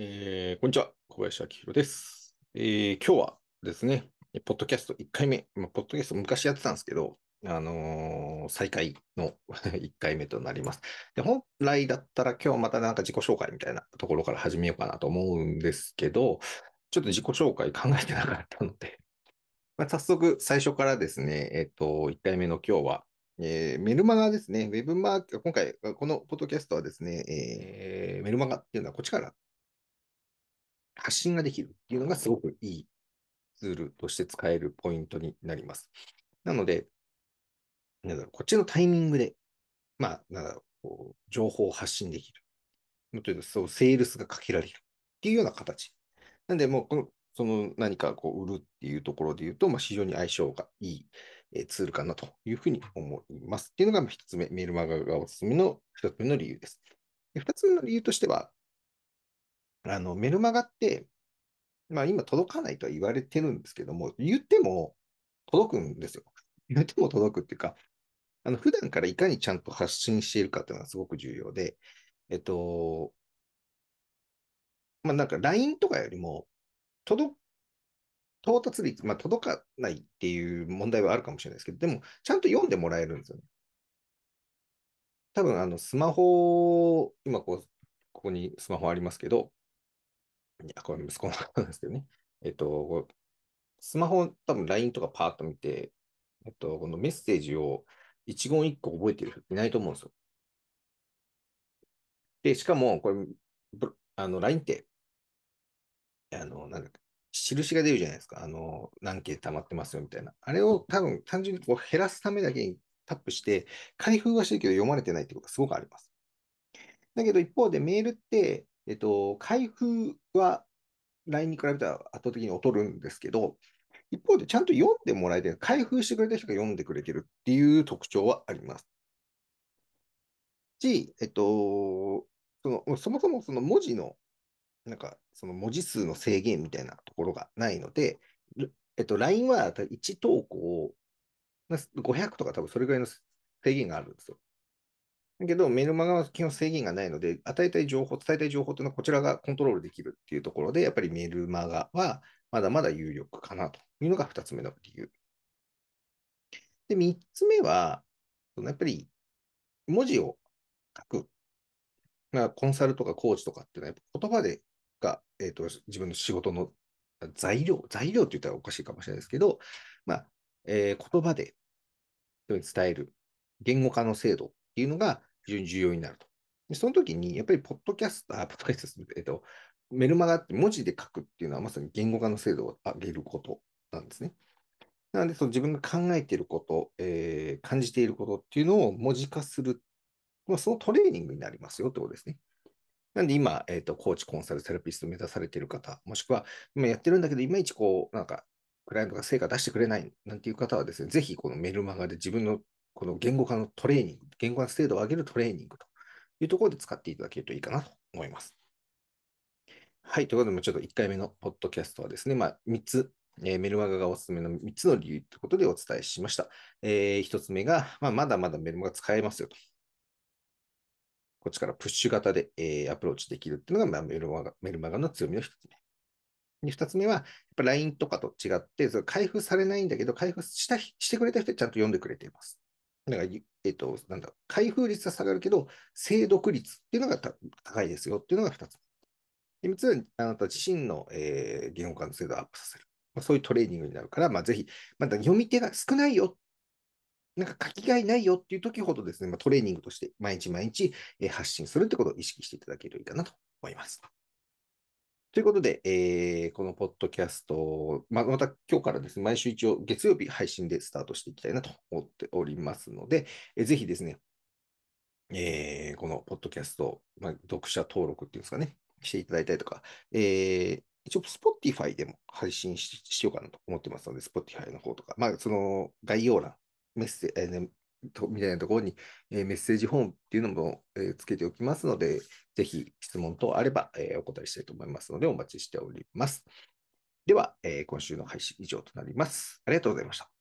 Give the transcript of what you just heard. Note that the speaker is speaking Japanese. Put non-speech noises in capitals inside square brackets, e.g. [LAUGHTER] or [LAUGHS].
えーこんにちは。小林明宏です。えー今日はですね、ポッドキャスト1回目、まあ、ポッドキャスト昔やってたんですけど、あのー再開の [LAUGHS] 1回目となります。で、本来だったら今日またなんか自己紹介みたいなところから始めようかなと思うんですけど、ちょっと自己紹介考えてなかったので、[LAUGHS] まあ、早速最初からですね、えっと、1回目の今日は、えーメルマガですね。ウェブマーク今回、このポッドキャストはですね、えーメルマガっていうのはこっちから発信ができるっていうのがすごくいいツールとして使えるポイントになります。なので、なんだろうこっちのタイミングで、まあ、なんだろうこう情報を発信できる。もっと言うと、そう、セールスがかけられるっていうような形。なんで、もうこの、その何かこう売るっていうところで言うと、まあ、非常に相性がいいえツールかなというふうに思います。っていうのがまあ一つ目、メールマガがおすすめの一つ目の理由です。で二つ目の理由としては、あの、メルマガって、まあ今届かないとは言われてるんですけども、言っても届くんですよ。[LAUGHS] 言っても届くっていうか、あの、普段からいかにちゃんと発信しているかっていうのがすごく重要で、えっと、まあなんか LINE とかよりも、届、到達率、まあ届かないっていう問題はあるかもしれないですけど、でもちゃんと読んでもらえるんですよね。多分あの、スマホ、今こう、ここにスマホありますけど、いや、これ息子のなんですけどね。えっと、スマホ、多分 LINE とかパーッと見て、えっと、このメッセージを一言一句覚えてる人いないと思うんですよ。で、しかも、これ、あの、LINE って、あの、なんだっけ印が出るじゃないですか。あの、何件溜まってますよみたいな。あれを多分単純にこう減らすためだけにタップして、開封はしてるけど読まれてないってことがすごくあります。だけど一方でメールって、えっと、開封は LINE に比べたら圧倒的に劣るんですけど、一方でちゃんと読んでもらえてる、開封してくれた人が読んでくれてるっていう特徴はあります。し、えっと、その、そもそもその文字の、なんか、その文字数の制限みたいなところがないので、えっと、LINE は1投稿、500とか多分それぐらいの制限があるんですよ。だけど、メルマガは基本制限がないので、与えたい情報、伝えたい情報というのはこちらがコントロールできるっていうところで、やっぱりメルマガはまだまだ有力かなというのが2つ目の理由。で、3つ目は、やっぱり文字を書く。まあ、コンサルとかコーチとかっていうのは、言葉でが、えっと、自分の仕事の材料、材料って言ったらおかしいかもしれないですけど、まあ、えー言葉で伝える言語化の制度っていうのが非常に重要になると。でその時に、やっぱりポッドキャスト、あ、ポッドキャスト、えっと、メルマガって文字で書くっていうのはまさに言語化の精度を上げることなんですね。なので、その自分が考えていること、えー感じていることっていうのを文字化する、まあ、そのトレーニングになりますよってことですね。なんで今、えっ、と、コーチ、コンサル、セラピスト目指されている方、もしくは今やってるんだけど、いまいちこう、なんか、クライアントが成果出してくれないなんていう方はですね、ぜひこのメルマガで自分のこの言語化のトレーニング、言語化の精度を上げるトレーニングというところで使っていただけるといいかなと思います。はい。ということで、ちょっと1回目のポッドキャストはですね、まあ、3つ、えーメルマガがおすすめの3つの理由ということでお伝えしました。え1つ目が、まあ、まだまだメルマガ使えますよと。こっちからプッシュ型で、えーアプローチできるっていうのが、まあ、メルマガメルマガの強みの1つ目。で、2つ目は、やっぱ LINE とかと違って、それ開封されないんだけど、開封したしてくれた人はちゃんと読んでくれています。だか、えっと、なんだ、開封率は下がるけど、精読率っていうのが高いですよっていうのが2つ。で、3つは、あなた自身の、えー言語化の精度をアップさせる。まあ、そういうトレーニングになるから、まあ、ぜひ、まだ読み手が少ないよ。なんか書きがいないよっていう時ほどですね、まあ、トレーニングとして毎日毎日えー発信するってことを意識していただけるといいかなと思います。ということで、えーこのポッドキャスト、まあまた今日からですね、毎週一応月曜日配信でスタートしていきたいなと思っておりますので、えーぜひですね、えーこのポッドキャスト、まあ、読者登録っていうんですかね、していただいたりとか、えー一応 Spotify でも配信ししようかなと思ってますので、Spotify の方とか、まあ、その概要欄、メッセ、えーねとみたいなところに、えーメッセージフォームっていうのも、えーつけておきますので、ぜひ質問等あれば、えーお答えしたいと思いますので、お待ちしております。では、え今週の配信以上となります。ありがとうございました。